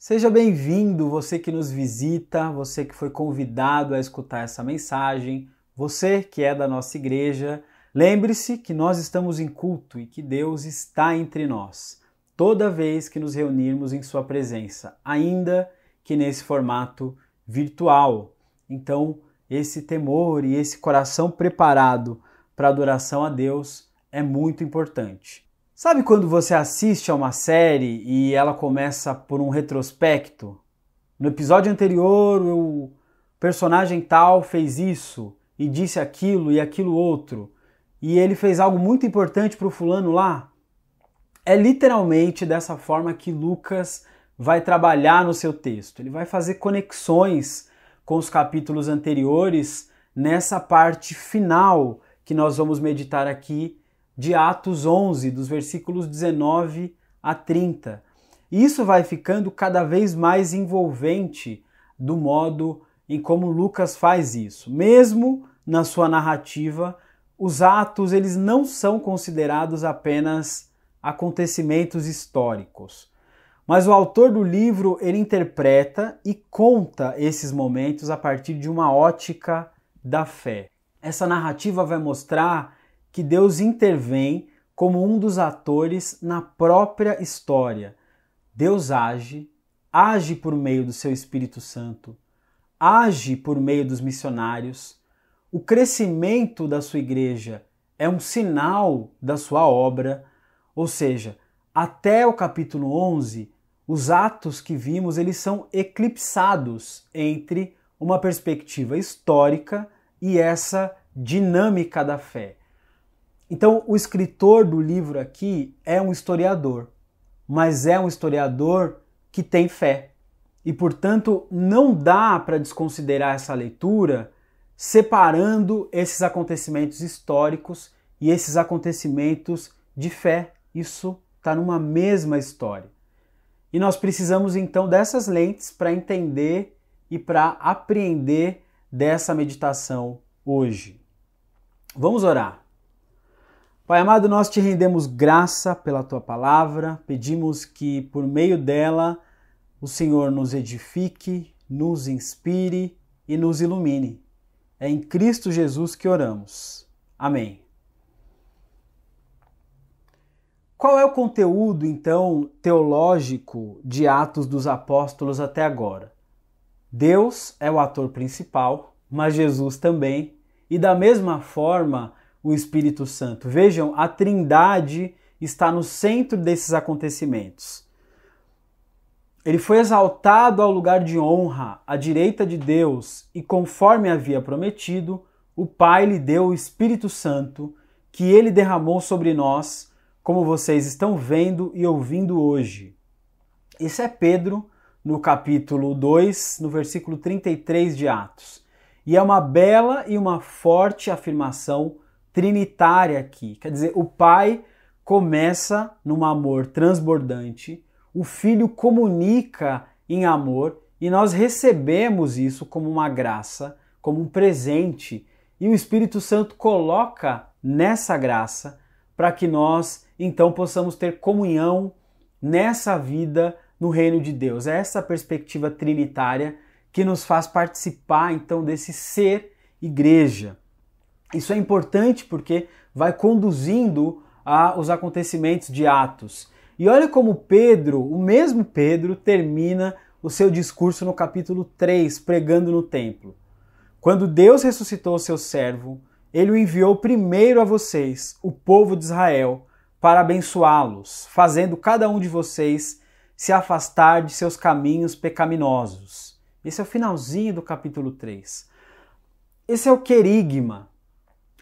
Seja bem-vindo, você que nos visita, você que foi convidado a escutar essa mensagem, você que é da nossa igreja. Lembre-se que nós estamos em culto e que Deus está entre nós, toda vez que nos reunirmos em Sua presença, ainda que nesse formato virtual. Então, esse temor e esse coração preparado para adoração a Deus é muito importante. Sabe quando você assiste a uma série e ela começa por um retrospecto? No episódio anterior, o personagem tal fez isso e disse aquilo e aquilo outro, e ele fez algo muito importante para o fulano lá. É literalmente dessa forma que Lucas vai trabalhar no seu texto. Ele vai fazer conexões com os capítulos anteriores nessa parte final que nós vamos meditar aqui de Atos 11, dos versículos 19 a 30. E isso vai ficando cada vez mais envolvente do modo em como Lucas faz isso. Mesmo na sua narrativa, os atos eles não são considerados apenas acontecimentos históricos. Mas o autor do livro ele interpreta e conta esses momentos a partir de uma ótica da fé. Essa narrativa vai mostrar que Deus intervém como um dos atores na própria história. Deus age, age por meio do seu Espírito Santo, age por meio dos missionários. O crescimento da sua igreja é um sinal da sua obra, ou seja, até o capítulo 11, os atos que vimos, eles são eclipsados entre uma perspectiva histórica e essa dinâmica da fé. Então, o escritor do livro aqui é um historiador, mas é um historiador que tem fé. E, portanto, não dá para desconsiderar essa leitura separando esses acontecimentos históricos e esses acontecimentos de fé. Isso está numa mesma história. E nós precisamos então dessas lentes para entender e para apreender dessa meditação hoje. Vamos orar. Pai amado, nós te rendemos graça pela tua palavra, pedimos que por meio dela o Senhor nos edifique, nos inspire e nos ilumine. É em Cristo Jesus que oramos. Amém. Qual é o conteúdo, então, teológico de Atos dos Apóstolos até agora? Deus é o ator principal, mas Jesus também, e da mesma forma, o Espírito Santo. Vejam, a Trindade está no centro desses acontecimentos. Ele foi exaltado ao lugar de honra, à direita de Deus, e conforme havia prometido, o Pai lhe deu o Espírito Santo, que ele derramou sobre nós, como vocês estão vendo e ouvindo hoje. Isso é Pedro, no capítulo 2, no versículo 33 de Atos. E é uma bela e uma forte afirmação trinitária aqui. Quer dizer, o pai começa num amor transbordante, o filho comunica em amor e nós recebemos isso como uma graça, como um presente, e o Espírito Santo coloca nessa graça para que nós então possamos ter comunhão nessa vida no reino de Deus. É essa perspectiva trinitária que nos faz participar então desse ser igreja. Isso é importante porque vai conduzindo aos acontecimentos de Atos. E olha como Pedro, o mesmo Pedro, termina o seu discurso no capítulo 3, pregando no templo. Quando Deus ressuscitou o seu servo, ele o enviou primeiro a vocês, o povo de Israel, para abençoá-los, fazendo cada um de vocês se afastar de seus caminhos pecaminosos. Esse é o finalzinho do capítulo 3. Esse é o querigma,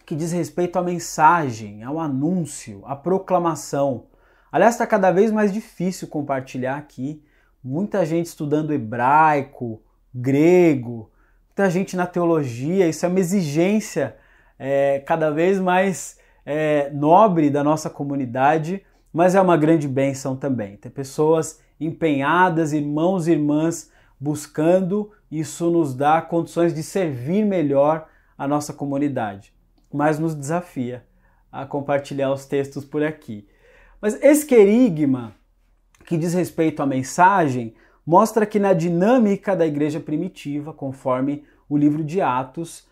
que diz respeito à mensagem, ao anúncio, à proclamação. Aliás, está cada vez mais difícil compartilhar aqui. Muita gente estudando hebraico, grego, muita gente na teologia. Isso é uma exigência é, cada vez mais é, nobre da nossa comunidade, mas é uma grande bênção também. Ter pessoas empenhadas, irmãos e irmãs, buscando, isso nos dá condições de servir melhor a nossa comunidade mas nos desafia a compartilhar os textos por aqui. Mas esse querigma, que diz respeito à mensagem, mostra que na dinâmica da igreja primitiva, conforme o livro de Atos,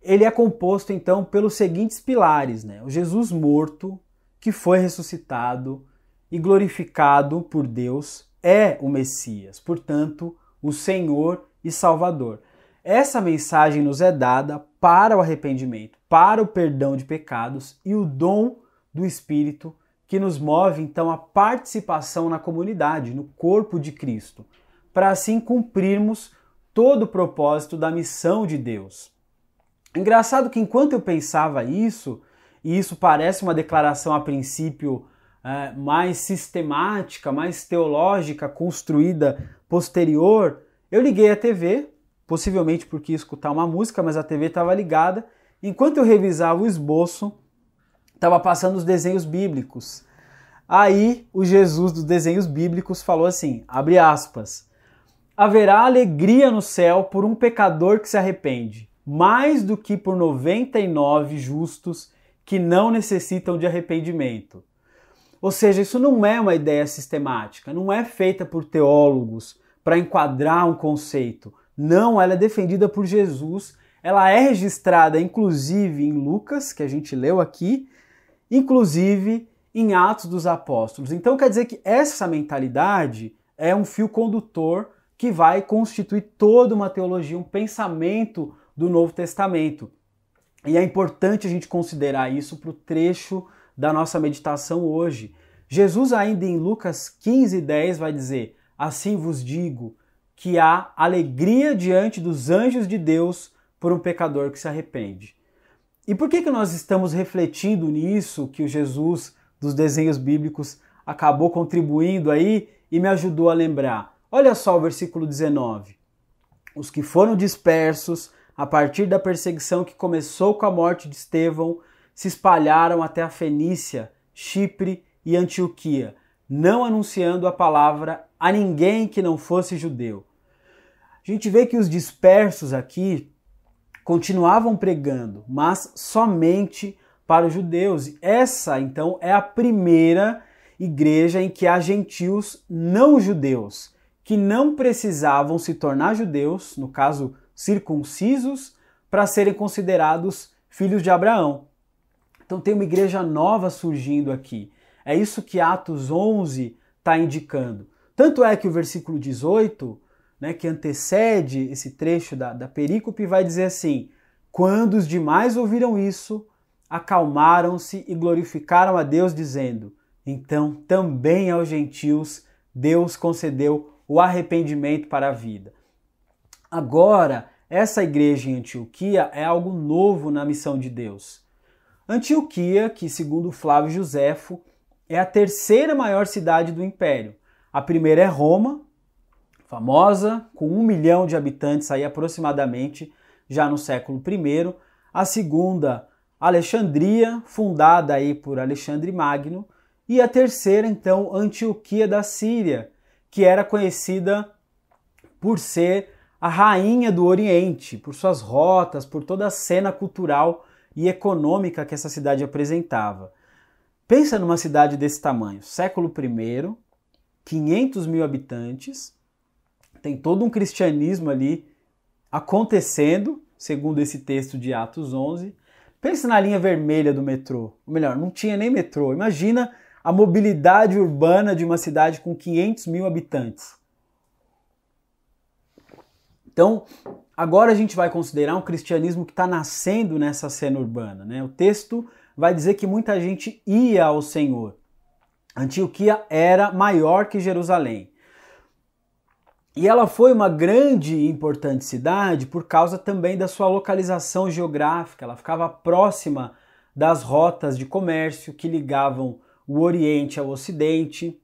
ele é composto então pelos seguintes pilares, né? O Jesus morto, que foi ressuscitado e glorificado por Deus, é o Messias, portanto, o Senhor e Salvador. Essa mensagem nos é dada para o arrependimento, para o perdão de pecados e o dom do Espírito que nos move então a participação na comunidade, no corpo de Cristo, para assim cumprirmos todo o propósito da missão de Deus. Engraçado que enquanto eu pensava isso, e isso parece uma declaração a princípio é, mais sistemática, mais teológica, construída posterior, eu liguei a TV, possivelmente porque ia escutar uma música, mas a TV estava ligada. Enquanto eu revisava o esboço, estava passando os desenhos bíblicos. Aí o Jesus dos desenhos bíblicos falou assim: abre aspas. Haverá alegria no céu por um pecador que se arrepende mais do que por 99 justos que não necessitam de arrependimento. Ou seja, isso não é uma ideia sistemática, não é feita por teólogos para enquadrar um conceito. Não, ela é defendida por Jesus, ela é registrada inclusive em Lucas, que a gente leu aqui, inclusive em Atos dos Apóstolos. Então quer dizer que essa mentalidade é um fio condutor que vai constituir toda uma teologia, um pensamento do Novo Testamento. E é importante a gente considerar isso para o trecho da nossa meditação hoje. Jesus, ainda em Lucas 15, 10, vai dizer: Assim vos digo que há alegria diante dos anjos de Deus por um pecador que se arrepende. E por que, que nós estamos refletindo nisso que o Jesus dos desenhos bíblicos acabou contribuindo aí e me ajudou a lembrar? Olha só o versículo 19. Os que foram dispersos a partir da perseguição que começou com a morte de Estevão, se espalharam até a Fenícia, Chipre e Antioquia, não anunciando a palavra a ninguém que não fosse judeu. A gente vê que os dispersos aqui continuavam pregando, mas somente para os judeus. Essa, então, é a primeira igreja em que há gentios não judeus, que não precisavam se tornar judeus, no caso, circuncisos para serem considerados filhos de Abraão. Então tem uma igreja nova surgindo aqui. É isso que Atos 11 está indicando. Tanto é que o versículo 18, né, que antecede esse trecho da, da perícope, vai dizer assim: Quando os demais ouviram isso, acalmaram-se e glorificaram a Deus, dizendo: Então também aos gentios Deus concedeu o arrependimento para a vida. Agora, essa igreja em Antioquia é algo novo na missão de Deus. Antioquia, que segundo Flávio Josefo, é a terceira maior cidade do império. A primeira é Roma, famosa, com um milhão de habitantes aí aproximadamente, já no século I. A segunda, Alexandria, fundada aí por Alexandre Magno. E a terceira, então, Antioquia da Síria, que era conhecida por ser a rainha do Oriente, por suas rotas, por toda a cena cultural e econômica que essa cidade apresentava. Pensa numa cidade desse tamanho, século I, 500 mil habitantes, tem todo um cristianismo ali acontecendo, segundo esse texto de Atos 11. Pensa na linha vermelha do metrô, ou melhor, não tinha nem metrô. Imagina a mobilidade urbana de uma cidade com 500 mil habitantes. Então, agora a gente vai considerar um cristianismo que está nascendo nessa cena urbana. Né? O texto vai dizer que muita gente ia ao Senhor. Antioquia era maior que Jerusalém. E ela foi uma grande e importante cidade por causa também da sua localização geográfica. Ela ficava próxima das rotas de comércio que ligavam o Oriente ao Ocidente.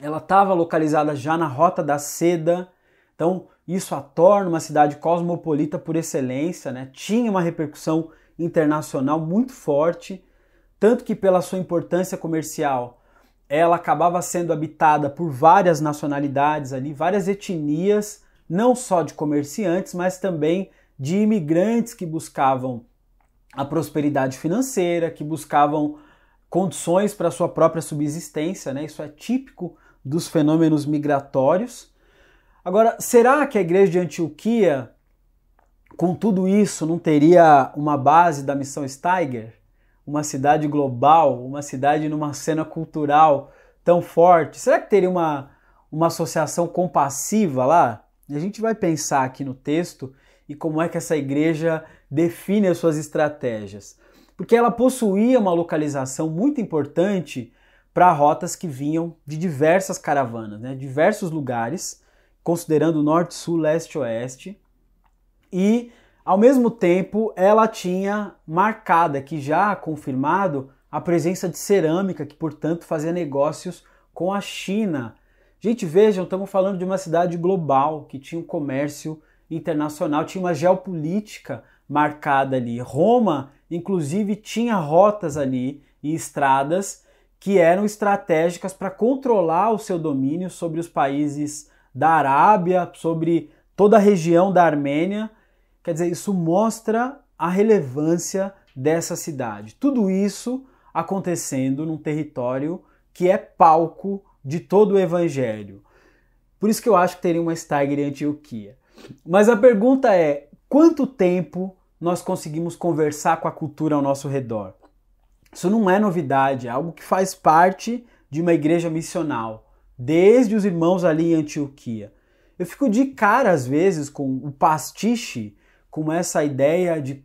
Ela estava localizada já na Rota da Seda. Então, isso a torna uma cidade cosmopolita por excelência, né? tinha uma repercussão internacional muito forte, tanto que pela sua importância comercial, ela acabava sendo habitada por várias nacionalidades ali, várias etnias, não só de comerciantes, mas também de imigrantes que buscavam a prosperidade financeira, que buscavam condições para sua própria subsistência, né? Isso é típico dos fenômenos migratórios. Agora, será que a igreja de Antioquia, com tudo isso, não teria uma base da missão Steiger? Uma cidade global, uma cidade numa cena cultural tão forte? Será que teria uma, uma associação compassiva lá? A gente vai pensar aqui no texto e como é que essa igreja define as suas estratégias. Porque ela possuía uma localização muito importante para rotas que vinham de diversas caravanas, né? diversos lugares, considerando norte, sul, leste, oeste. E, ao mesmo tempo, ela tinha marcada, que já confirmado, a presença de cerâmica, que, portanto, fazia negócios com a China. Gente, vejam, estamos falando de uma cidade global que tinha um comércio internacional, tinha uma geopolítica marcada ali. Roma, inclusive, tinha rotas ali e estradas que eram estratégicas para controlar o seu domínio sobre os países da Arábia, sobre toda a região da Armênia. Quer dizer, isso mostra a relevância dessa cidade. Tudo isso acontecendo num território que é palco de todo o evangelho. Por isso que eu acho que teria uma Steiger em Antioquia. Mas a pergunta é: quanto tempo nós conseguimos conversar com a cultura ao nosso redor? Isso não é novidade, é algo que faz parte de uma igreja missional, desde os irmãos ali em Antioquia. Eu fico de cara às vezes com o pastiche, com essa ideia de,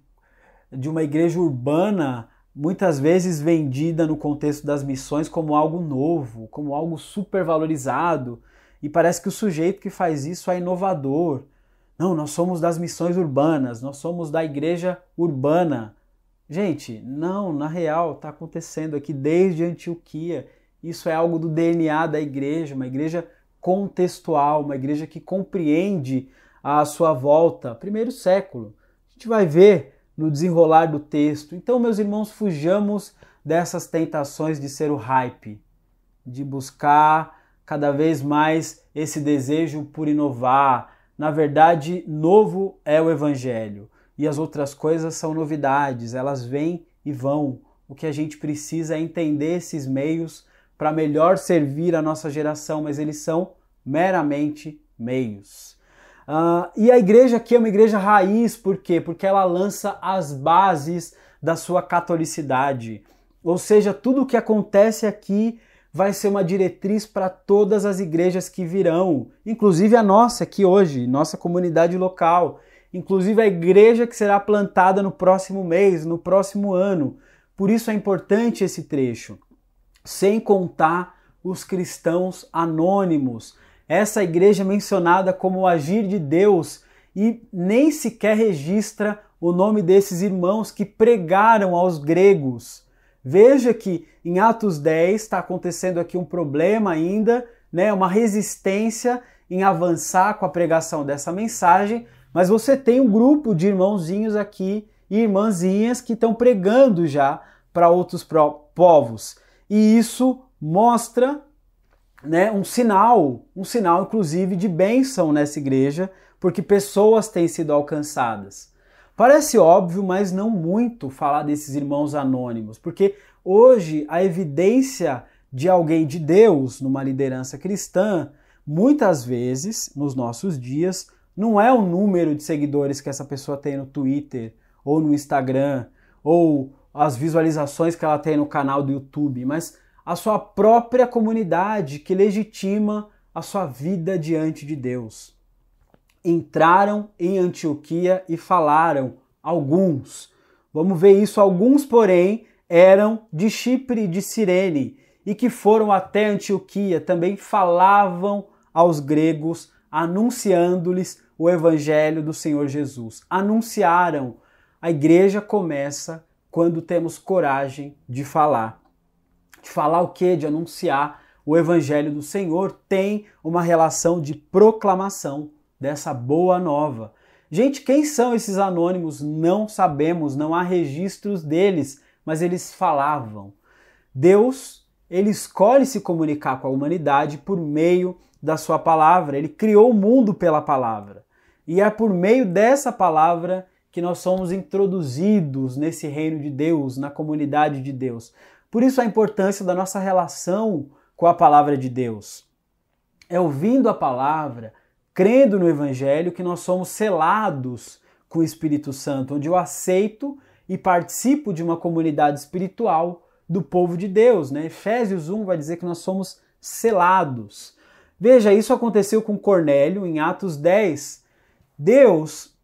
de uma igreja urbana, muitas vezes vendida no contexto das missões como algo novo, como algo super valorizado, e parece que o sujeito que faz isso é inovador, não, nós somos das missões urbanas, nós somos da igreja urbana. Gente, não, na real, está acontecendo aqui desde Antioquia. Isso é algo do DNA da igreja, uma igreja contextual, uma igreja que compreende a sua volta, primeiro século. A gente vai ver no desenrolar do texto. Então, meus irmãos, fujamos dessas tentações de ser o hype, de buscar cada vez mais esse desejo por inovar, na verdade, novo é o Evangelho e as outras coisas são novidades, elas vêm e vão. O que a gente precisa é entender esses meios para melhor servir a nossa geração, mas eles são meramente meios. Uh, e a igreja aqui é uma igreja raiz, por quê? Porque ela lança as bases da sua catolicidade. Ou seja, tudo o que acontece aqui vai ser uma diretriz para todas as igrejas que virão, inclusive a nossa aqui hoje, nossa comunidade local, inclusive a igreja que será plantada no próximo mês, no próximo ano. Por isso é importante esse trecho. Sem contar os cristãos anônimos, essa igreja mencionada como o agir de Deus e nem sequer registra o nome desses irmãos que pregaram aos gregos. Veja que em Atos 10 está acontecendo aqui um problema ainda, né, uma resistência em avançar com a pregação dessa mensagem, mas você tem um grupo de irmãozinhos aqui e irmãzinhas que estão pregando já para outros povos. E isso mostra né, um sinal, um sinal inclusive de bênção nessa igreja, porque pessoas têm sido alcançadas. Parece óbvio, mas não muito falar desses irmãos anônimos, porque hoje a evidência de alguém de Deus numa liderança cristã, muitas vezes, nos nossos dias, não é o número de seguidores que essa pessoa tem no Twitter ou no Instagram, ou as visualizações que ela tem no canal do YouTube, mas a sua própria comunidade que legitima a sua vida diante de Deus entraram em Antioquia e falaram, alguns. Vamos ver isso, alguns, porém, eram de Chipre e de Cirene e que foram até Antioquia, também falavam aos gregos, anunciando-lhes o evangelho do Senhor Jesus. Anunciaram. A igreja começa quando temos coragem de falar. De falar o quê? De anunciar o evangelho do Senhor tem uma relação de proclamação dessa boa nova. Gente, quem são esses anônimos? Não sabemos, não há registros deles, mas eles falavam. Deus, ele escolhe se comunicar com a humanidade por meio da sua palavra. Ele criou o mundo pela palavra. E é por meio dessa palavra que nós somos introduzidos nesse reino de Deus, na comunidade de Deus. Por isso a importância da nossa relação com a palavra de Deus. É ouvindo a palavra, crendo no Evangelho, que nós somos selados com o Espírito Santo, onde eu aceito e participo de uma comunidade espiritual do povo de Deus. Né? Efésios 1 vai dizer que nós somos selados. Veja, isso aconteceu com Cornélio em Atos 10. Deus,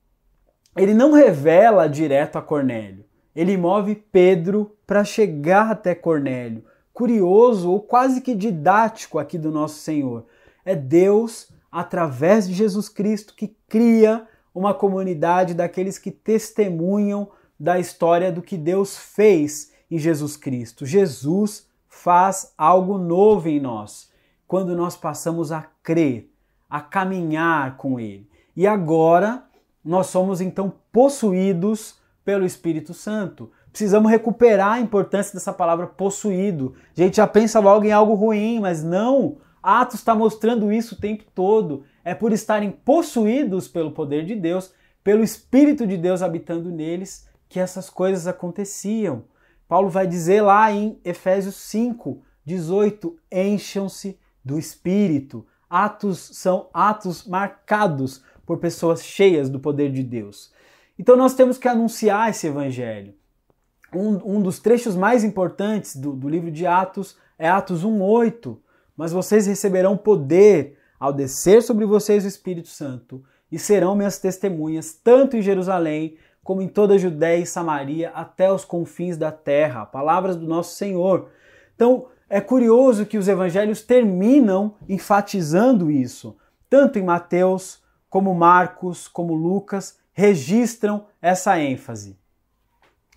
ele não revela direto a Cornélio. Ele move Pedro para chegar até Cornélio. Curioso ou quase que didático aqui do nosso Senhor. É Deus, através de Jesus Cristo, que cria uma comunidade daqueles que testemunham da história do que Deus fez em Jesus Cristo. Jesus faz algo novo em nós quando nós passamos a crer, a caminhar com Ele. E agora nós somos então possuídos pelo Espírito Santo. Precisamos recuperar a importância dessa palavra possuído. A gente já pensa logo em algo ruim, mas não. Atos está mostrando isso o tempo todo. É por estarem possuídos pelo poder de Deus, pelo Espírito de Deus habitando neles, que essas coisas aconteciam. Paulo vai dizer lá em Efésios 5, 18: encham-se do Espírito. Atos são atos marcados por pessoas cheias do poder de Deus. Então nós temos que anunciar esse evangelho. Um, um dos trechos mais importantes do, do livro de Atos é Atos 1,8. Mas vocês receberão poder ao descer sobre vocês o Espírito Santo e serão minhas testemunhas, tanto em Jerusalém como em toda a Judéia e Samaria, até os confins da terra. Palavras do nosso Senhor. Então, é curioso que os evangelhos terminam enfatizando isso. Tanto em Mateus, como Marcos, como Lucas, registram essa ênfase.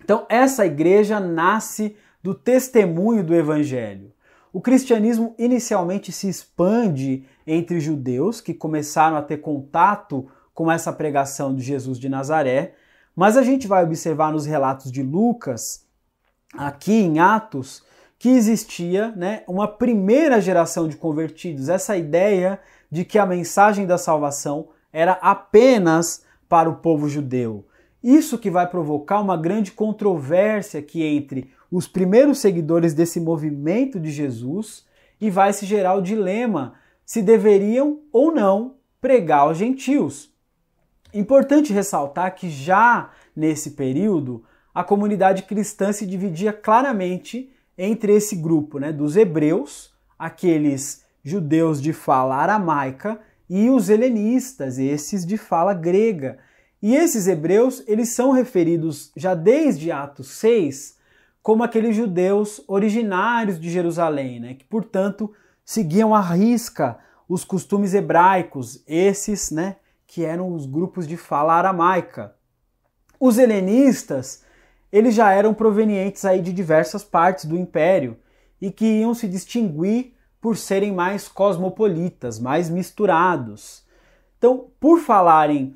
Então, essa igreja nasce do testemunho do evangelho. O cristianismo inicialmente se expande entre judeus que começaram a ter contato com essa pregação de Jesus de Nazaré, mas a gente vai observar nos relatos de Lucas, aqui em Atos, que existia né, uma primeira geração de convertidos. Essa ideia de que a mensagem da salvação era apenas para o povo judeu. Isso que vai provocar uma grande controvérsia aqui entre os primeiros seguidores desse movimento de Jesus e vai se gerar o dilema se deveriam ou não pregar aos gentios. Importante ressaltar que já nesse período a comunidade cristã se dividia claramente entre esse grupo né, dos hebreus, aqueles judeus de fala aramaica, e os helenistas, esses de fala grega. E esses hebreus, eles são referidos já desde Atos 6 como aqueles judeus originários de Jerusalém, né, que portanto seguiam à risca os costumes hebraicos, esses, né, que eram os grupos de fala aramaica. Os helenistas eles já eram provenientes aí de diversas partes do império e que iam se distinguir por serem mais cosmopolitas, mais misturados. Então, por falarem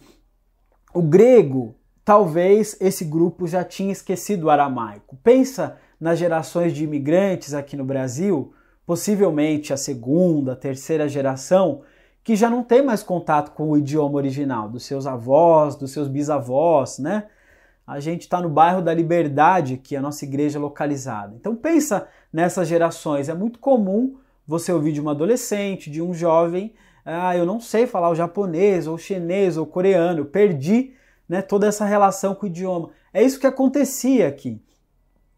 o grego, talvez esse grupo já tinha esquecido o aramaico. Pensa nas gerações de imigrantes aqui no Brasil, possivelmente a segunda, a terceira geração, que já não tem mais contato com o idioma original dos seus avós, dos seus bisavós, né? a gente está no bairro da Liberdade, que é a nossa igreja localizada. Então pensa nessas gerações. É muito comum você ouvir de uma adolescente, de um jovem, ah, eu não sei falar o japonês, ou chinês, ou coreano, eu perdi né, toda essa relação com o idioma. É isso que acontecia aqui.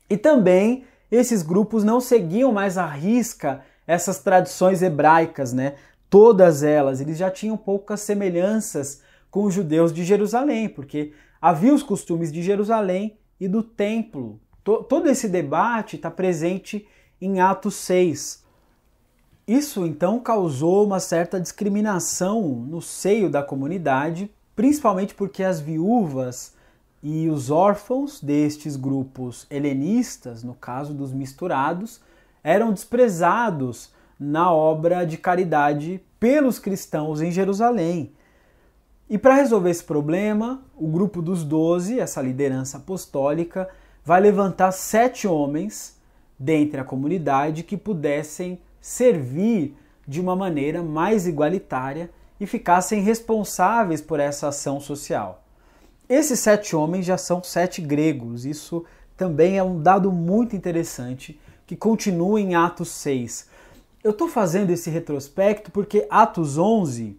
E também esses grupos não seguiam mais à risca essas tradições hebraicas, né? Todas elas, eles já tinham poucas semelhanças com os judeus de Jerusalém, porque havia os costumes de Jerusalém e do templo. Todo esse debate está presente em Atos 6. Isso então causou uma certa discriminação no seio da comunidade, principalmente porque as viúvas e os órfãos destes grupos helenistas, no caso dos misturados, eram desprezados na obra de caridade pelos cristãos em Jerusalém. E para resolver esse problema, o grupo dos doze, essa liderança apostólica, vai levantar sete homens dentre a comunidade que pudessem servir de uma maneira mais igualitária e ficassem responsáveis por essa ação social. Esses sete homens já são sete gregos, isso também é um dado muito interessante que continua em Atos 6. Eu estou fazendo esse retrospecto porque Atos 11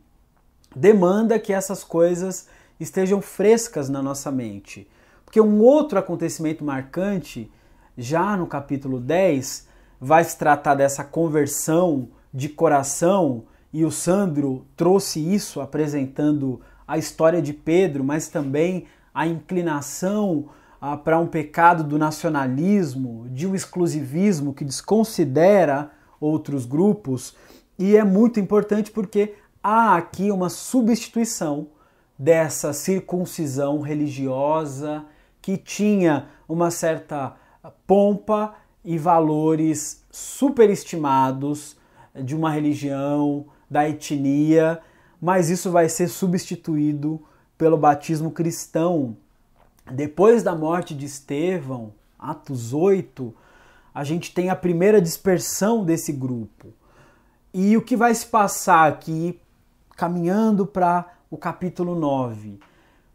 demanda que essas coisas estejam frescas na nossa mente. Porque um outro acontecimento marcante, já no capítulo 10, vai se tratar dessa conversão de coração, e o Sandro trouxe isso apresentando a história de Pedro, mas também a inclinação ah, para um pecado do nacionalismo, de um exclusivismo que desconsidera outros grupos. E é muito importante porque há aqui uma substituição dessa circuncisão religiosa que tinha uma certa pompa e valores superestimados de uma religião, da etnia, mas isso vai ser substituído pelo batismo cristão. Depois da morte de Estevão, Atos 8, a gente tem a primeira dispersão desse grupo. E o que vai se passar aqui, caminhando para o capítulo 9?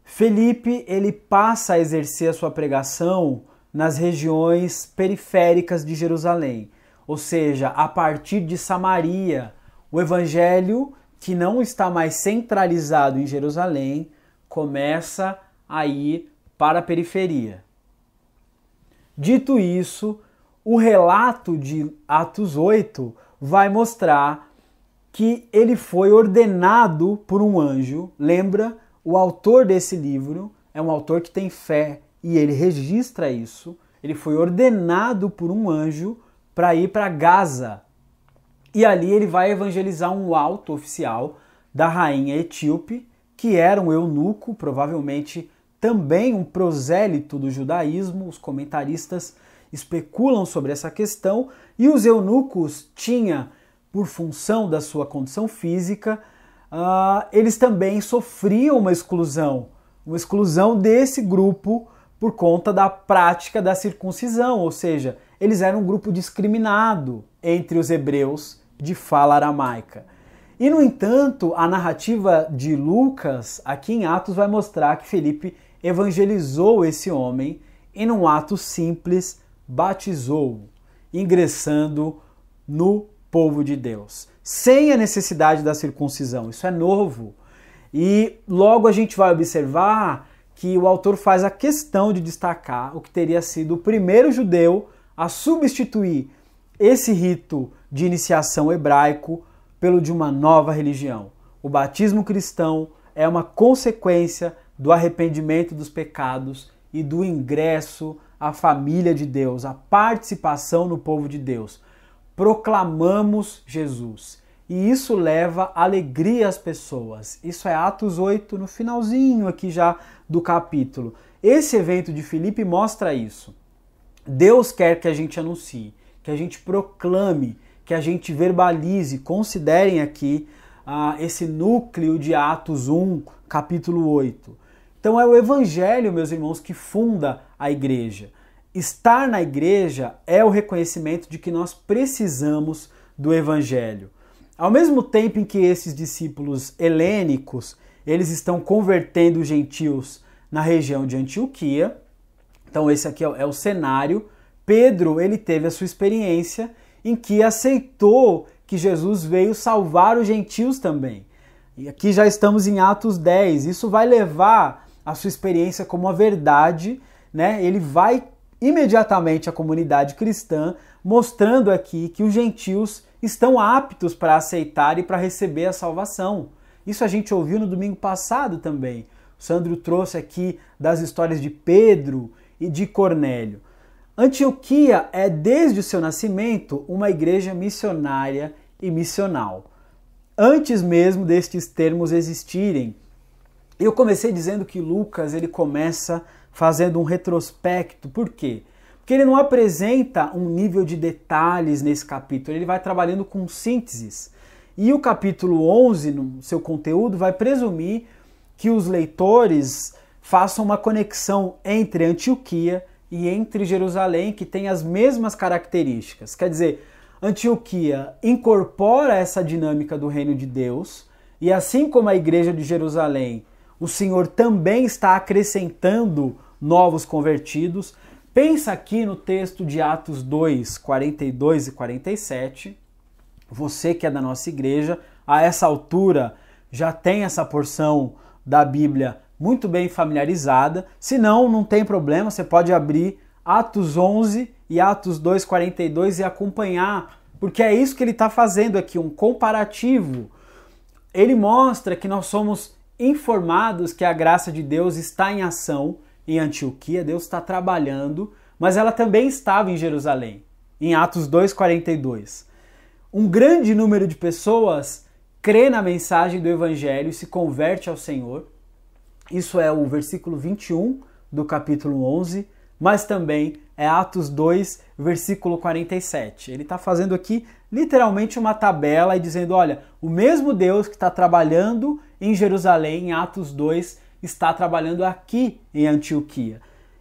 Felipe ele passa a exercer a sua pregação nas regiões periféricas de Jerusalém, ou seja, a partir de Samaria. O evangelho que não está mais centralizado em Jerusalém começa a ir para a periferia. Dito isso, o relato de Atos 8 vai mostrar que ele foi ordenado por um anjo. Lembra, o autor desse livro é um autor que tem fé e ele registra isso. Ele foi ordenado por um anjo para ir para Gaza, e ali ele vai evangelizar um alto oficial da rainha etíope, que era um eunuco, provavelmente também um prosélito do judaísmo. Os comentaristas especulam sobre essa questão. E os eunucos tinham, por função da sua condição física, uh, eles também sofriam uma exclusão, uma exclusão desse grupo por conta da prática da circuncisão, ou seja, eles eram um grupo discriminado entre os hebreus de fala aramaica. E, no entanto, a narrativa de Lucas, aqui em Atos, vai mostrar que Felipe evangelizou esse homem e, num ato simples, batizou, ingressando no povo de Deus, sem a necessidade da circuncisão. Isso é novo. E logo a gente vai observar que o autor faz a questão de destacar o que teria sido o primeiro judeu a substituir esse rito de iniciação hebraico pelo de uma nova religião. O batismo cristão é uma consequência do arrependimento dos pecados e do ingresso à família de Deus, a participação no povo de Deus. Proclamamos Jesus. E isso leva alegria às pessoas. Isso é Atos 8, no finalzinho aqui já do capítulo. Esse evento de Filipe mostra isso. Deus quer que a gente anuncie que a gente proclame, que a gente verbalize, considerem aqui ah, esse núcleo de Atos 1, capítulo 8. Então é o Evangelho, meus irmãos, que funda a igreja. Estar na igreja é o reconhecimento de que nós precisamos do Evangelho. Ao mesmo tempo em que esses discípulos helênicos eles estão convertendo os gentios na região de Antioquia, então esse aqui é o cenário Pedro, ele teve a sua experiência em que aceitou que Jesus veio salvar os gentios também. E aqui já estamos em Atos 10. Isso vai levar a sua experiência como uma verdade, né? Ele vai imediatamente à comunidade cristã, mostrando aqui que os gentios estão aptos para aceitar e para receber a salvação. Isso a gente ouviu no domingo passado também. O Sandro trouxe aqui das histórias de Pedro e de Cornélio. Antioquia é, desde o seu nascimento, uma igreja missionária e missional. Antes mesmo destes termos existirem, eu comecei dizendo que Lucas ele começa fazendo um retrospecto. Por quê? Porque ele não apresenta um nível de detalhes nesse capítulo, ele vai trabalhando com sínteses. E o capítulo 11, no seu conteúdo, vai presumir que os leitores façam uma conexão entre Antioquia e entre Jerusalém, que tem as mesmas características. Quer dizer, Antioquia incorpora essa dinâmica do reino de Deus, e assim como a igreja de Jerusalém, o Senhor também está acrescentando novos convertidos. Pensa aqui no texto de Atos 2, 42 e 47. Você que é da nossa igreja, a essa altura já tem essa porção da Bíblia muito bem familiarizada. Se não, não tem problema, você pode abrir Atos 11 e Atos 2:42 e acompanhar, porque é isso que ele está fazendo aqui, um comparativo. Ele mostra que nós somos informados que a graça de Deus está em ação em Antioquia, Deus está trabalhando, mas ela também estava em Jerusalém, em Atos 2:42. Um grande número de pessoas crê na mensagem do evangelho e se converte ao Senhor. Isso é o versículo 21 do capítulo 11, mas também é Atos 2, versículo 47. Ele está fazendo aqui literalmente uma tabela e dizendo: olha, o mesmo Deus que está trabalhando em Jerusalém, em Atos 2, está trabalhando aqui em Antioquia.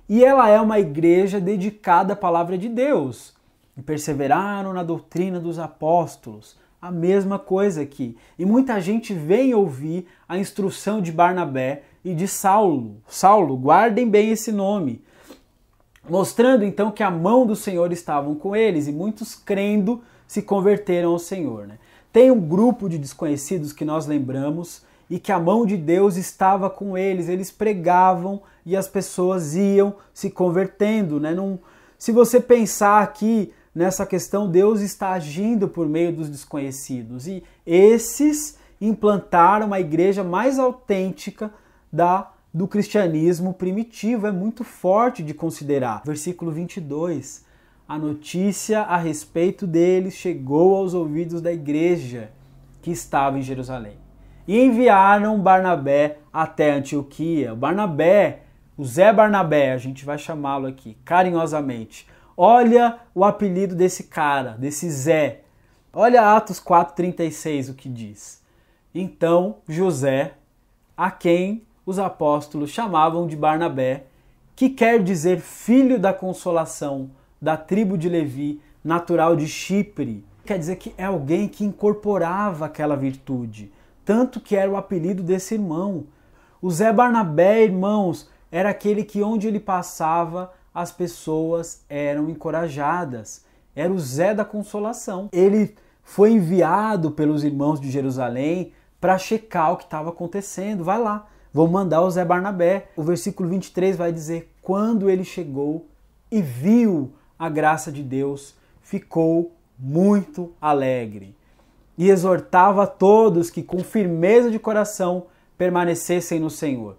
E ela é uma igreja dedicada à palavra de Deus. E perseveraram na doutrina dos apóstolos. A mesma coisa aqui. E muita gente vem ouvir a instrução de Barnabé e de Saulo. Saulo, guardem bem esse nome. Mostrando então que a mão do Senhor estava com eles e muitos crendo se converteram ao Senhor. Né? Tem um grupo de desconhecidos que nós lembramos e que a mão de Deus estava com eles, eles pregavam e as pessoas iam se convertendo. Né? Não, se você pensar aqui nessa questão, Deus está agindo por meio dos desconhecidos e esses implantaram uma igreja mais autêntica da do cristianismo primitivo, é muito forte de considerar. Versículo 22. A notícia a respeito deles chegou aos ouvidos da igreja que estava em Jerusalém e enviaram Barnabé até Antioquia. Barnabé, o Zé Barnabé, a gente vai chamá-lo aqui carinhosamente. Olha o apelido desse cara, desse Zé. Olha Atos 4:36 o que diz. Então José, a quem os apóstolos chamavam de Barnabé, que quer dizer filho da consolação, da tribo de Levi, natural de Chipre. Quer dizer que é alguém que incorporava aquela virtude tanto que era o apelido desse irmão. O Zé Barnabé, irmãos, era aquele que onde ele passava as pessoas eram encorajadas. Era o Zé da Consolação. Ele foi enviado pelos irmãos de Jerusalém para checar o que estava acontecendo. Vai lá, vou mandar o Zé Barnabé. O versículo 23 vai dizer: Quando ele chegou e viu a graça de Deus, ficou muito alegre e exortava todos que com firmeza de coração permanecessem no Senhor.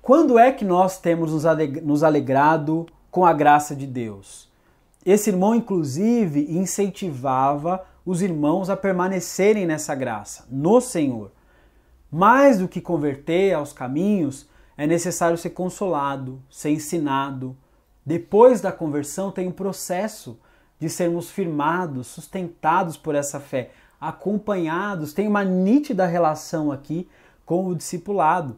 Quando é que nós temos nos alegrado com a graça de Deus? Esse irmão, inclusive, incentivava os irmãos a permanecerem nessa graça, no Senhor. Mais do que converter aos caminhos, é necessário ser consolado, ser ensinado. Depois da conversão, tem um processo de sermos firmados, sustentados por essa fé, acompanhados, tem uma nítida relação aqui com o discipulado.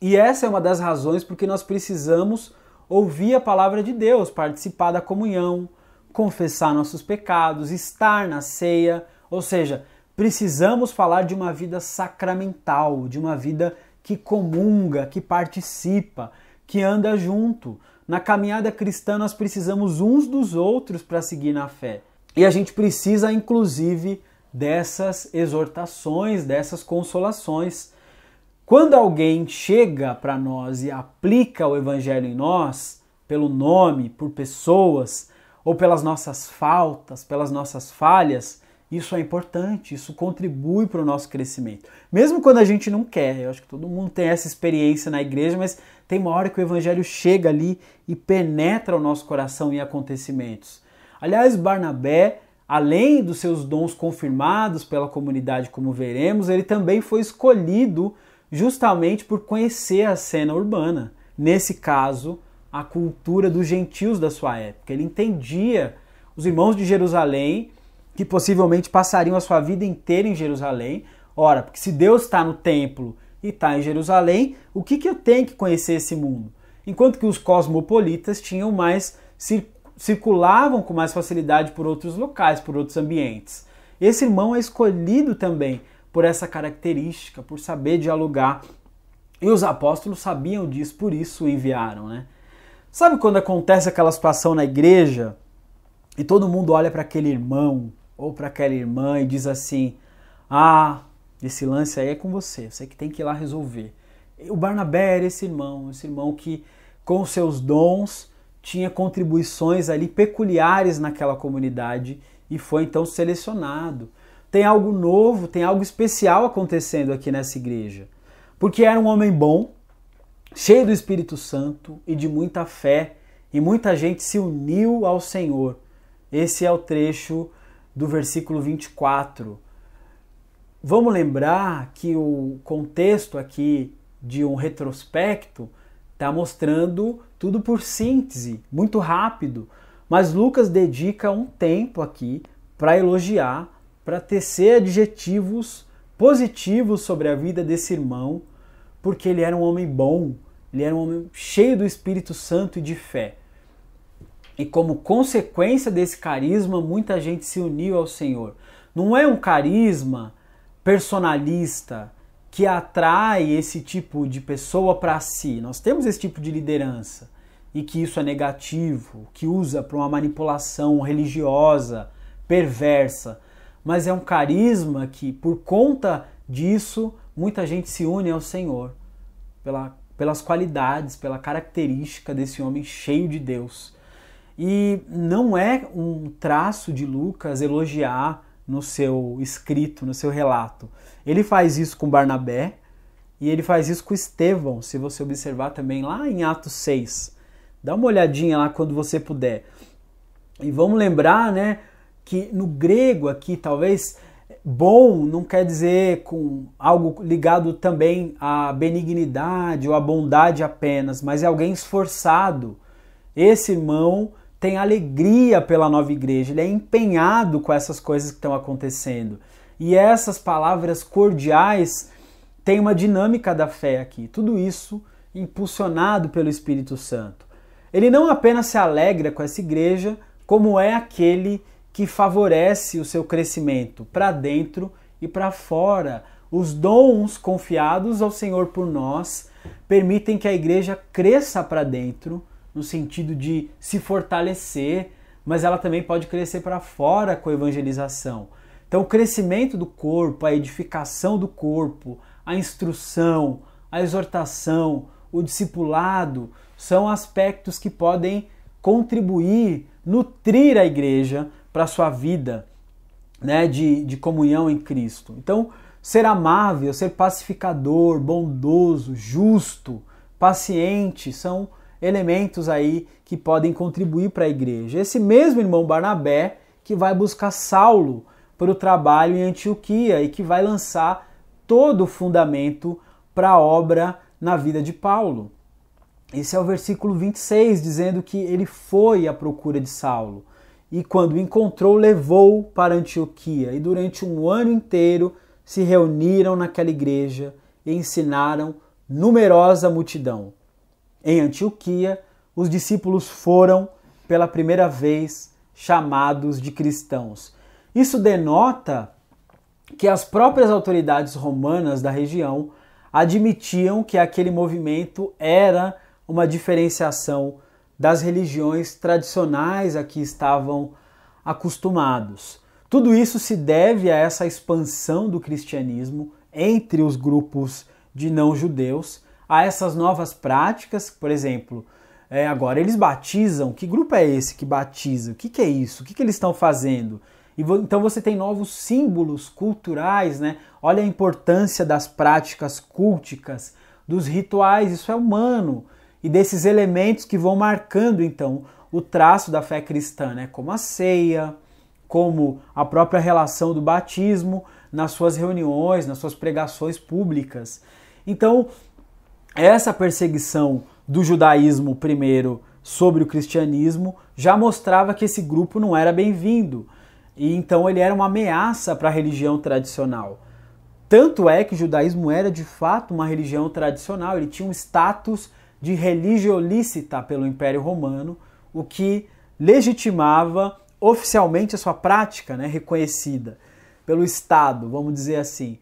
E essa é uma das razões porque nós precisamos ouvir a palavra de Deus, participar da comunhão, confessar nossos pecados, estar na ceia, ou seja, precisamos falar de uma vida sacramental, de uma vida que comunga, que participa, que anda junto. Na caminhada cristã, nós precisamos uns dos outros para seguir na fé. E a gente precisa, inclusive, dessas exortações, dessas consolações. Quando alguém chega para nós e aplica o Evangelho em nós, pelo nome, por pessoas, ou pelas nossas faltas, pelas nossas falhas, isso é importante, isso contribui para o nosso crescimento. Mesmo quando a gente não quer, eu acho que todo mundo tem essa experiência na igreja, mas tem uma hora que o evangelho chega ali e penetra o nosso coração em acontecimentos. Aliás, Barnabé, além dos seus dons confirmados pela comunidade, como veremos, ele também foi escolhido justamente por conhecer a cena urbana. Nesse caso, a cultura dos gentios da sua época. Ele entendia os irmãos de Jerusalém que possivelmente passariam a sua vida inteira em Jerusalém. Ora, porque se Deus está no templo e está em Jerusalém, o que, que eu tenho que conhecer esse mundo? Enquanto que os cosmopolitas tinham mais circulavam com mais facilidade por outros locais, por outros ambientes. Esse irmão é escolhido também por essa característica, por saber dialogar. E os apóstolos sabiam disso, por isso o enviaram, né? Sabe quando acontece aquela situação na igreja e todo mundo olha para aquele irmão ou para aquela irmã e diz assim: "Ah, Esse lance aí é com você, você que tem que ir lá resolver. O Barnabé era esse irmão, esse irmão que, com seus dons, tinha contribuições ali peculiares naquela comunidade e foi então selecionado. Tem algo novo, tem algo especial acontecendo aqui nessa igreja. Porque era um homem bom, cheio do Espírito Santo e de muita fé, e muita gente se uniu ao Senhor. Esse é o trecho do versículo 24. Vamos lembrar que o contexto aqui de um retrospecto está mostrando tudo por síntese, muito rápido. Mas Lucas dedica um tempo aqui para elogiar, para tecer adjetivos positivos sobre a vida desse irmão, porque ele era um homem bom, ele era um homem cheio do Espírito Santo e de fé. E como consequência desse carisma, muita gente se uniu ao Senhor. Não é um carisma personalista que atrai esse tipo de pessoa para si. Nós temos esse tipo de liderança e que isso é negativo, que usa para uma manipulação religiosa, perversa. Mas é um carisma que, por conta disso, muita gente se une ao Senhor, pela, pelas qualidades, pela característica desse homem cheio de Deus. E não é um traço de Lucas elogiar no seu escrito, no seu relato. Ele faz isso com Barnabé e ele faz isso com Estevão, se você observar também lá em Atos 6. Dá uma olhadinha lá quando você puder. E vamos lembrar, né, que no grego aqui talvez bom não quer dizer com algo ligado também à benignidade ou à bondade apenas, mas é alguém esforçado. Esse irmão tem alegria pela nova igreja, ele é empenhado com essas coisas que estão acontecendo. E essas palavras cordiais têm uma dinâmica da fé aqui. Tudo isso impulsionado pelo Espírito Santo. Ele não apenas se alegra com essa igreja, como é aquele que favorece o seu crescimento para dentro e para fora. Os dons confiados ao Senhor por nós permitem que a igreja cresça para dentro no sentido de se fortalecer, mas ela também pode crescer para fora com a evangelização. Então, o crescimento do corpo, a edificação do corpo, a instrução, a exortação, o discipulado são aspectos que podem contribuir, nutrir a igreja para a sua vida né, de, de comunhão em Cristo. Então, ser amável, ser pacificador, bondoso, justo, paciente são elementos aí que podem contribuir para a igreja. Esse mesmo irmão Barnabé que vai buscar Saulo para o trabalho em Antioquia e que vai lançar todo o fundamento para a obra na vida de Paulo. Esse é o versículo 26, dizendo que ele foi à procura de Saulo e, quando o encontrou, levou para Antioquia. E durante um ano inteiro se reuniram naquela igreja e ensinaram numerosa multidão. Em Antioquia, os discípulos foram, pela primeira vez, chamados de cristãos. Isso denota que as próprias autoridades romanas da região admitiam que aquele movimento era uma diferenciação das religiões tradicionais a que estavam acostumados. Tudo isso se deve a essa expansão do cristianismo entre os grupos de não-judeus a essas novas práticas, por exemplo, é, agora eles batizam. Que grupo é esse que batiza? O que, que é isso? O que, que eles estão fazendo? E então você tem novos símbolos culturais, né? Olha a importância das práticas culticas, dos rituais, isso é humano. E desses elementos que vão marcando então o traço da fé cristã, né? Como a ceia, como a própria relação do batismo nas suas reuniões, nas suas pregações públicas. Então, essa perseguição do judaísmo primeiro sobre o cristianismo já mostrava que esse grupo não era bem-vindo e então ele era uma ameaça para a religião tradicional. Tanto é que o judaísmo era de fato uma religião tradicional, ele tinha um status de religião lícita pelo Império Romano, o que legitimava oficialmente a sua prática, né, reconhecida pelo Estado, vamos dizer assim.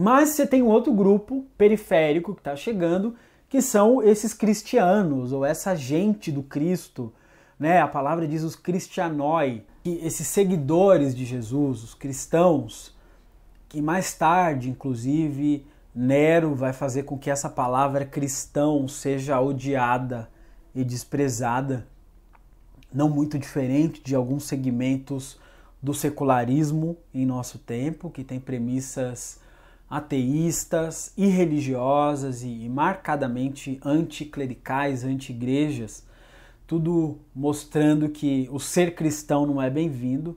Mas você tem um outro grupo periférico que está chegando, que são esses cristianos, ou essa gente do Cristo. Né? A palavra diz os cristianoi, que esses seguidores de Jesus, os cristãos, E mais tarde, inclusive, Nero vai fazer com que essa palavra cristão seja odiada e desprezada, não muito diferente de alguns segmentos do secularismo em nosso tempo, que tem premissas ateístas, irreligiosas e marcadamente anticlericais, anti-igrejas, tudo mostrando que o ser cristão não é bem-vindo,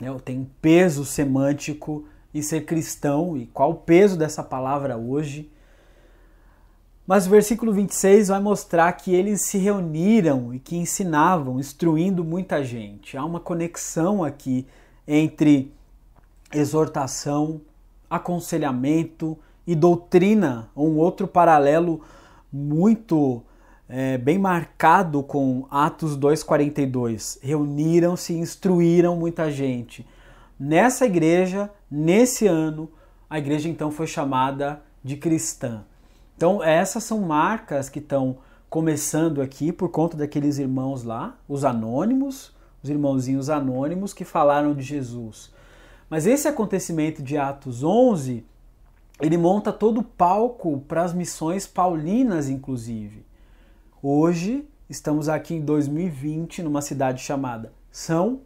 né? tem um peso semântico e ser cristão, e qual o peso dessa palavra hoje. Mas o versículo 26 vai mostrar que eles se reuniram e que ensinavam, instruindo muita gente. Há uma conexão aqui entre exortação, aconselhamento e doutrina, um outro paralelo muito é, bem marcado com Atos 2,42. Reuniram-se instruíram muita gente. Nessa igreja, nesse ano, a igreja então foi chamada de cristã. Então, essas são marcas que estão começando aqui por conta daqueles irmãos lá, os anônimos, os irmãozinhos anônimos que falaram de Jesus. Mas esse acontecimento de Atos 11, ele monta todo o palco para as missões paulinas, inclusive. Hoje, estamos aqui em 2020, numa cidade chamada São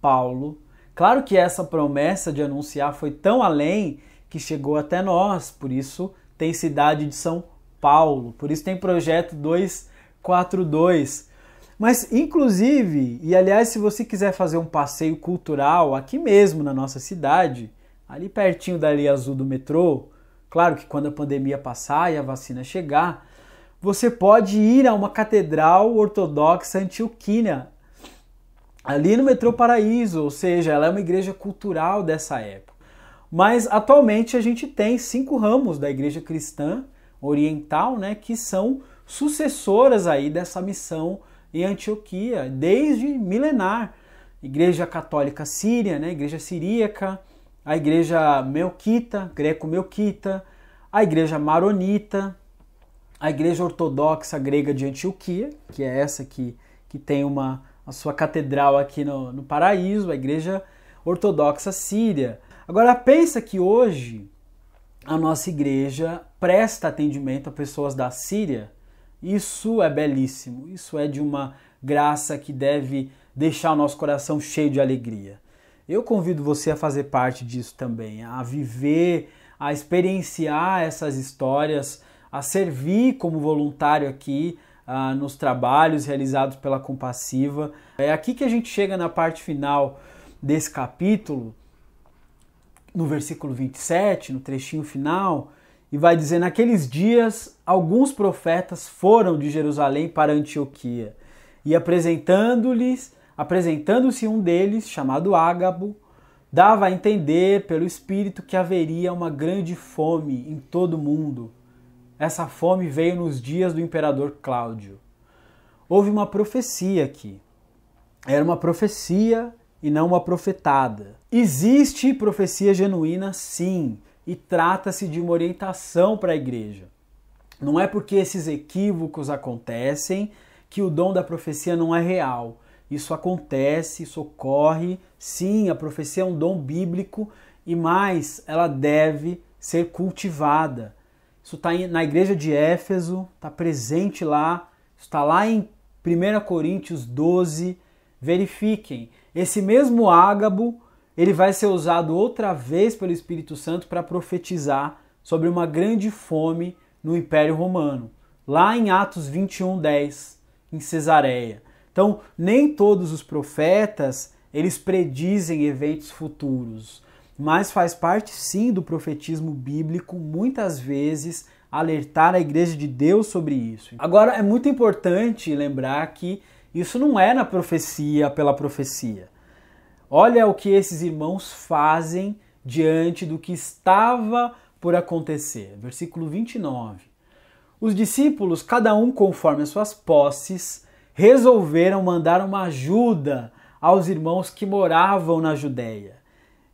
Paulo. Claro que essa promessa de anunciar foi tão além que chegou até nós, por isso tem cidade de São Paulo, por isso tem projeto 242 mas, inclusive, e aliás, se você quiser fazer um passeio cultural aqui mesmo na nossa cidade, ali pertinho da linha azul do metrô, claro que quando a pandemia passar e a vacina chegar, você pode ir a uma catedral ortodoxa antioquina, ali no metrô Paraíso, ou seja, ela é uma igreja cultural dessa época. Mas atualmente a gente tem cinco ramos da igreja cristã oriental, né, que são sucessoras aí dessa missão em Antioquia, desde milenar. Igreja Católica Síria, né? Igreja Siríaca, a Igreja Melquita, Greco-Melquita, a Igreja Maronita, a Igreja Ortodoxa Grega de Antioquia, que é essa que, que tem uma, a sua catedral aqui no, no Paraíso, a Igreja Ortodoxa Síria. Agora pensa que hoje a nossa igreja presta atendimento a pessoas da Síria isso é belíssimo, isso é de uma graça que deve deixar o nosso coração cheio de alegria. Eu convido você a fazer parte disso também, a viver, a experienciar essas histórias, a servir como voluntário aqui uh, nos trabalhos realizados pela Compassiva. É aqui que a gente chega na parte final desse capítulo, no versículo 27, no trechinho final, e vai dizer: Naqueles dias, alguns profetas foram de Jerusalém para Antioquia, e apresentando-lhes, apresentando-se um deles, chamado Ágabo, dava a entender pelo Espírito que haveria uma grande fome em todo o mundo. Essa fome veio nos dias do imperador Cláudio. Houve uma profecia aqui. Era uma profecia e não uma profetada. Existe profecia genuína, sim, e trata-se de uma orientação para a igreja. Não é porque esses equívocos acontecem que o dom da profecia não é real. Isso acontece, isso ocorre. Sim, a profecia é um dom bíblico e mais, ela deve ser cultivada. Isso está na igreja de Éfeso, está presente lá, está lá em 1 Coríntios 12. Verifiquem, esse mesmo Ágabo ele vai ser usado outra vez pelo Espírito Santo para profetizar sobre uma grande fome no Império Romano, lá em Atos 21, 10, em Cesareia. Então, nem todos os profetas eles predizem eventos futuros, mas faz parte sim do profetismo bíblico, muitas vezes alertar a igreja de Deus sobre isso. Agora, é muito importante lembrar que isso não é na profecia pela profecia. Olha o que esses irmãos fazem diante do que estava por acontecer. Versículo 29. Os discípulos, cada um conforme as suas posses, resolveram mandar uma ajuda aos irmãos que moravam na Judéia.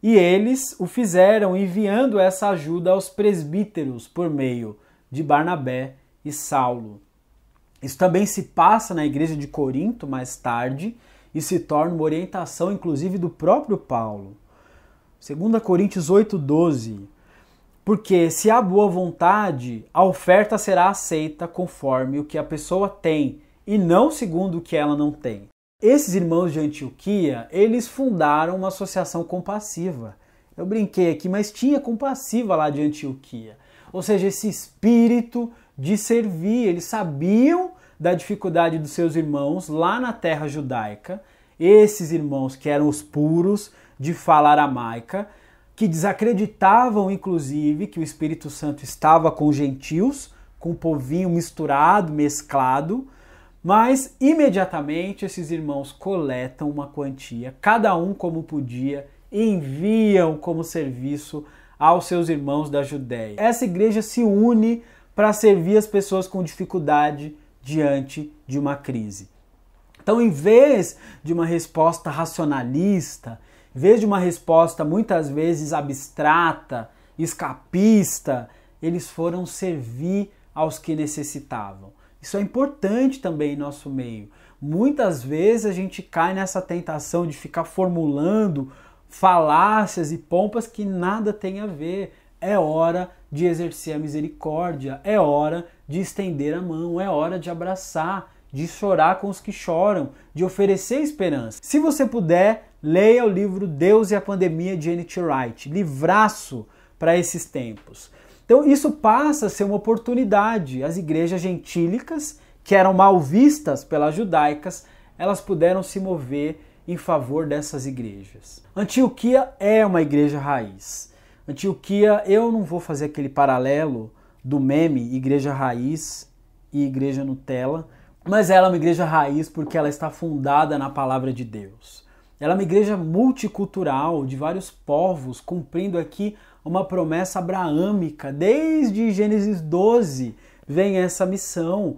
E eles o fizeram enviando essa ajuda aos presbíteros por meio de Barnabé e Saulo. Isso também se passa na igreja de Corinto mais tarde, e se torna uma orientação, inclusive, do próprio Paulo. 2 Coríntios 8,12. Porque se há boa vontade, a oferta será aceita conforme o que a pessoa tem e não segundo o que ela não tem. Esses irmãos de Antioquia, eles fundaram uma associação compassiva. Eu brinquei aqui, mas tinha compassiva lá de Antioquia. Ou seja, esse espírito de servir. Eles sabiam da dificuldade dos seus irmãos lá na terra judaica, esses irmãos que eram os puros de fala aramaica, que desacreditavam inclusive que o Espírito Santo estava com gentios, com o povinho misturado, mesclado, mas imediatamente esses irmãos coletam uma quantia, cada um como podia, e enviam como serviço aos seus irmãos da Judéia. Essa igreja se une para servir as pessoas com dificuldade diante de uma crise. Então, em vez de uma resposta racionalista, em vez de uma resposta muitas vezes abstrata, escapista, eles foram servir aos que necessitavam. Isso é importante também em nosso meio. Muitas vezes a gente cai nessa tentação de ficar formulando falácias e pompas que nada tem a ver. É hora de exercer a misericórdia, é hora de estender a mão, é hora de abraçar, de chorar com os que choram, de oferecer esperança. Se você puder, leia o livro Deus e a Pandemia de N.T. Wright, livraço para esses tempos. Então isso passa a ser uma oportunidade. As igrejas gentílicas, que eram mal vistas pelas judaicas, elas puderam se mover em favor dessas igrejas. Antioquia é uma igreja raiz. Antioquia, eu não vou fazer aquele paralelo do meme igreja raiz e igreja Nutella, mas ela é uma igreja raiz porque ela está fundada na palavra de Deus. Ela é uma igreja multicultural de vários povos, cumprindo aqui uma promessa abraâmica. Desde Gênesis 12 vem essa missão.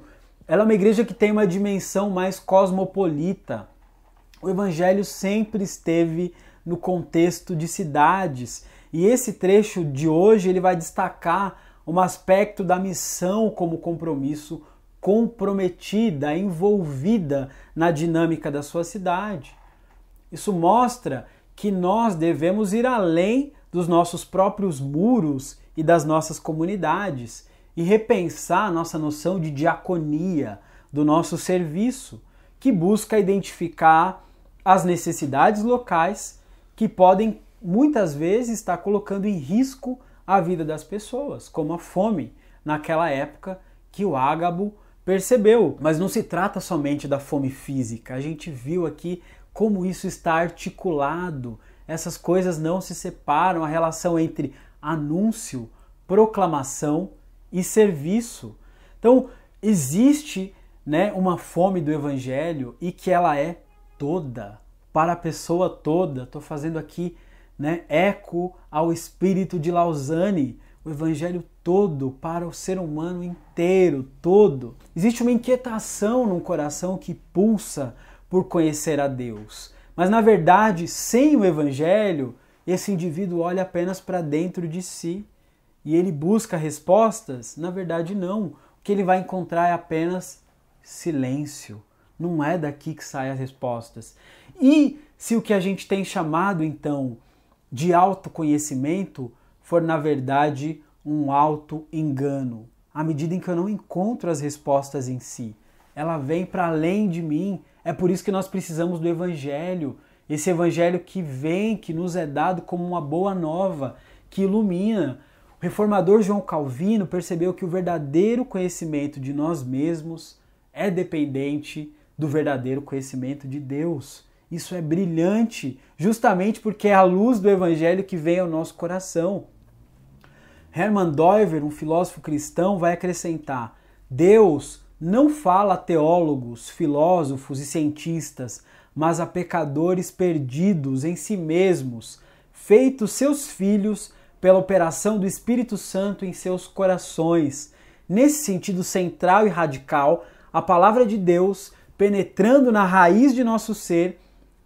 Ela é uma igreja que tem uma dimensão mais cosmopolita. O evangelho sempre esteve no contexto de cidades, e esse trecho de hoje ele vai destacar um aspecto da missão como compromisso comprometida, envolvida na dinâmica da sua cidade. Isso mostra que nós devemos ir além dos nossos próprios muros e das nossas comunidades e repensar nossa noção de diaconia, do nosso serviço, que busca identificar as necessidades locais que podem muitas vezes estar colocando em risco a vida das pessoas, como a fome naquela época que o ágabo percebeu. Mas não se trata somente da fome física. A gente viu aqui como isso está articulado. Essas coisas não se separam, a relação entre anúncio, proclamação e serviço. Então, existe né, uma fome do evangelho e que ela é toda, para a pessoa toda. Estou fazendo aqui né, eco ao espírito de Lausanne, o evangelho todo para o ser humano inteiro, todo. Existe uma inquietação no coração que pulsa por conhecer a Deus. Mas na verdade, sem o evangelho, esse indivíduo olha apenas para dentro de si e ele busca respostas? Na verdade, não. O que ele vai encontrar é apenas silêncio. Não é daqui que saem as respostas. E se o que a gente tem chamado então de autoconhecimento for, na verdade, um auto-engano. À medida em que eu não encontro as respostas em si, ela vem para além de mim. É por isso que nós precisamos do Evangelho. Esse Evangelho que vem, que nos é dado como uma boa nova, que ilumina. O reformador João Calvino percebeu que o verdadeiro conhecimento de nós mesmos é dependente do verdadeiro conhecimento de Deus. Isso é brilhante, justamente porque é a luz do Evangelho que vem ao nosso coração. Hermann Doiver, um filósofo cristão, vai acrescentar: Deus não fala a teólogos, filósofos e cientistas, mas a pecadores perdidos em si mesmos, feitos seus filhos pela operação do Espírito Santo em seus corações. Nesse sentido central e radical, a palavra de Deus, penetrando na raiz de nosso ser,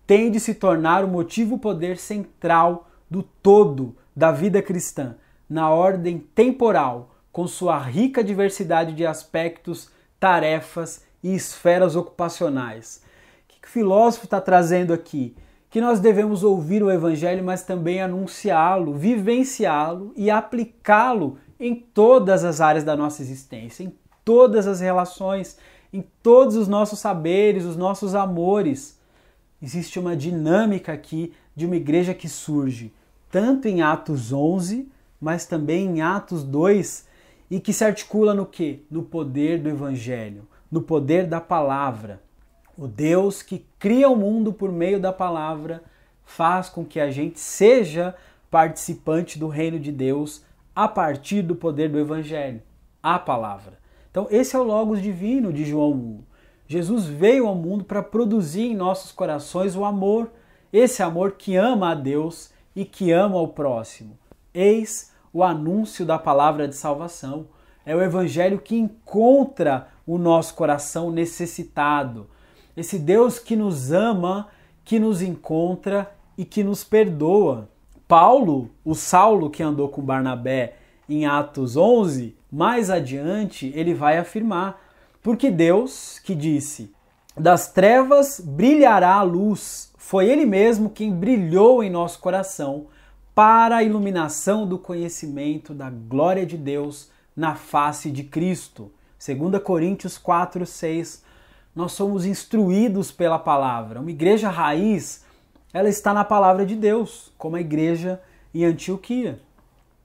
tem de se tornar o motivo poder central do todo da vida cristã, na ordem temporal, com sua rica diversidade de aspectos, tarefas e esferas ocupacionais. O que o filósofo está trazendo aqui? que nós devemos ouvir o Evangelho, mas também anunciá-lo, vivenciá-lo e aplicá-lo em todas as áreas da nossa existência, em todas as relações, em todos os nossos saberes, os nossos amores. Existe uma dinâmica aqui de uma igreja que surge tanto em Atos 11, mas também em Atos 2 e que se articula no que? No poder do evangelho, no poder da palavra. O Deus que cria o mundo por meio da palavra faz com que a gente seja participante do reino de Deus a partir do poder do evangelho, a palavra. Então, esse é o logos divino de João 1. Jesus veio ao mundo para produzir em nossos corações o amor, esse amor que ama a Deus e que ama o próximo. Eis o anúncio da palavra de salvação. É o evangelho que encontra o nosso coração necessitado, esse Deus que nos ama, que nos encontra e que nos perdoa. Paulo, o Saulo que andou com Barnabé em Atos 11, mais adiante ele vai afirmar: porque Deus que disse: das trevas brilhará a luz, foi Ele mesmo quem brilhou em nosso coração para a iluminação do conhecimento da glória de Deus na face de Cristo. 2 Coríntios 4, 6 nós somos instruídos pela palavra. Uma igreja raiz, ela está na palavra de Deus, como a igreja em Antioquia.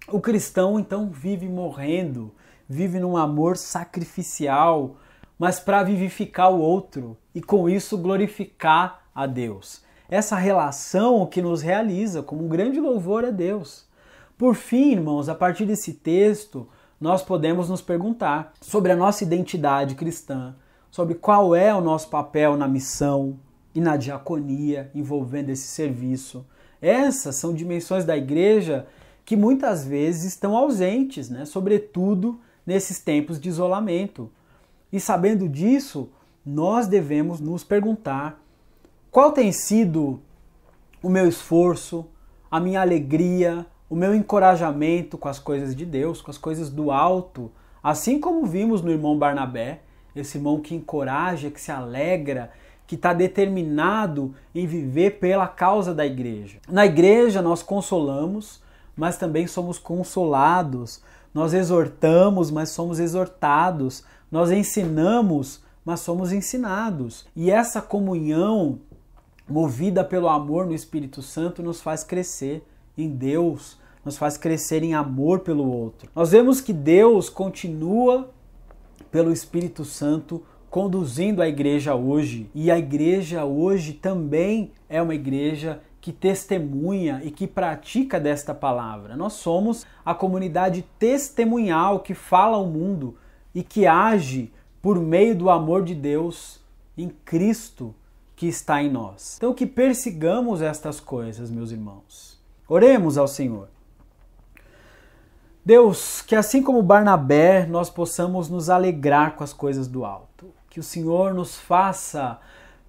O cristão então vive morrendo, vive num amor sacrificial, mas para vivificar o outro e com isso glorificar a Deus. Essa relação que nos realiza como um grande louvor a Deus. Por fim, irmãos, a partir desse texto, nós podemos nos perguntar sobre a nossa identidade cristã, sobre qual é o nosso papel na missão e na diaconia envolvendo esse serviço. Essas são dimensões da igreja que muitas vezes estão ausentes, né? sobretudo nesses tempos de isolamento. E sabendo disso, nós devemos nos perguntar qual tem sido o meu esforço, a minha alegria, o meu encorajamento com as coisas de Deus, com as coisas do alto, assim como vimos no irmão Barnabé, esse irmão que encoraja, que se alegra, que está determinado em viver pela causa da igreja. Na igreja nós consolamos, mas também somos consolados. Nós exortamos, mas somos exortados. Nós ensinamos, mas somos ensinados. E essa comunhão, movida pelo amor no Espírito Santo, nos faz crescer em Deus, nos faz crescer em amor pelo outro. Nós vemos que Deus continua pelo Espírito Santo conduzindo a igreja hoje. E a igreja hoje também é uma igreja que testemunha e que pratica desta palavra. Nós somos a comunidade testemunhal que fala ao mundo e que age por meio do amor de Deus em Cristo que está em nós. Então que persigamos estas coisas, meus irmãos. Oremos ao Senhor. Deus, que assim como Barnabé, nós possamos nos alegrar com as coisas do alto. Que o Senhor nos faça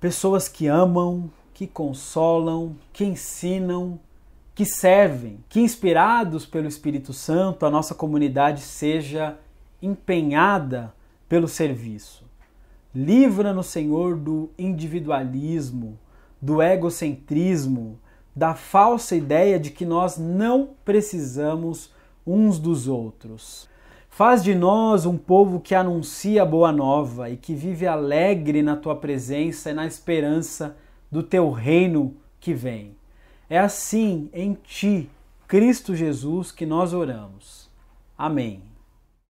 pessoas que amam, que consolam, que ensinam, que servem, que inspirados pelo Espírito Santo, a nossa comunidade seja empenhada pelo serviço. Livra-nos, Senhor, do individualismo, do egocentrismo, da falsa ideia de que nós não precisamos uns dos outros. Faz de nós um povo que anuncia a boa nova e que vive alegre na tua presença e na esperança do teu reino que vem. É assim em ti, Cristo Jesus, que nós oramos. Amém.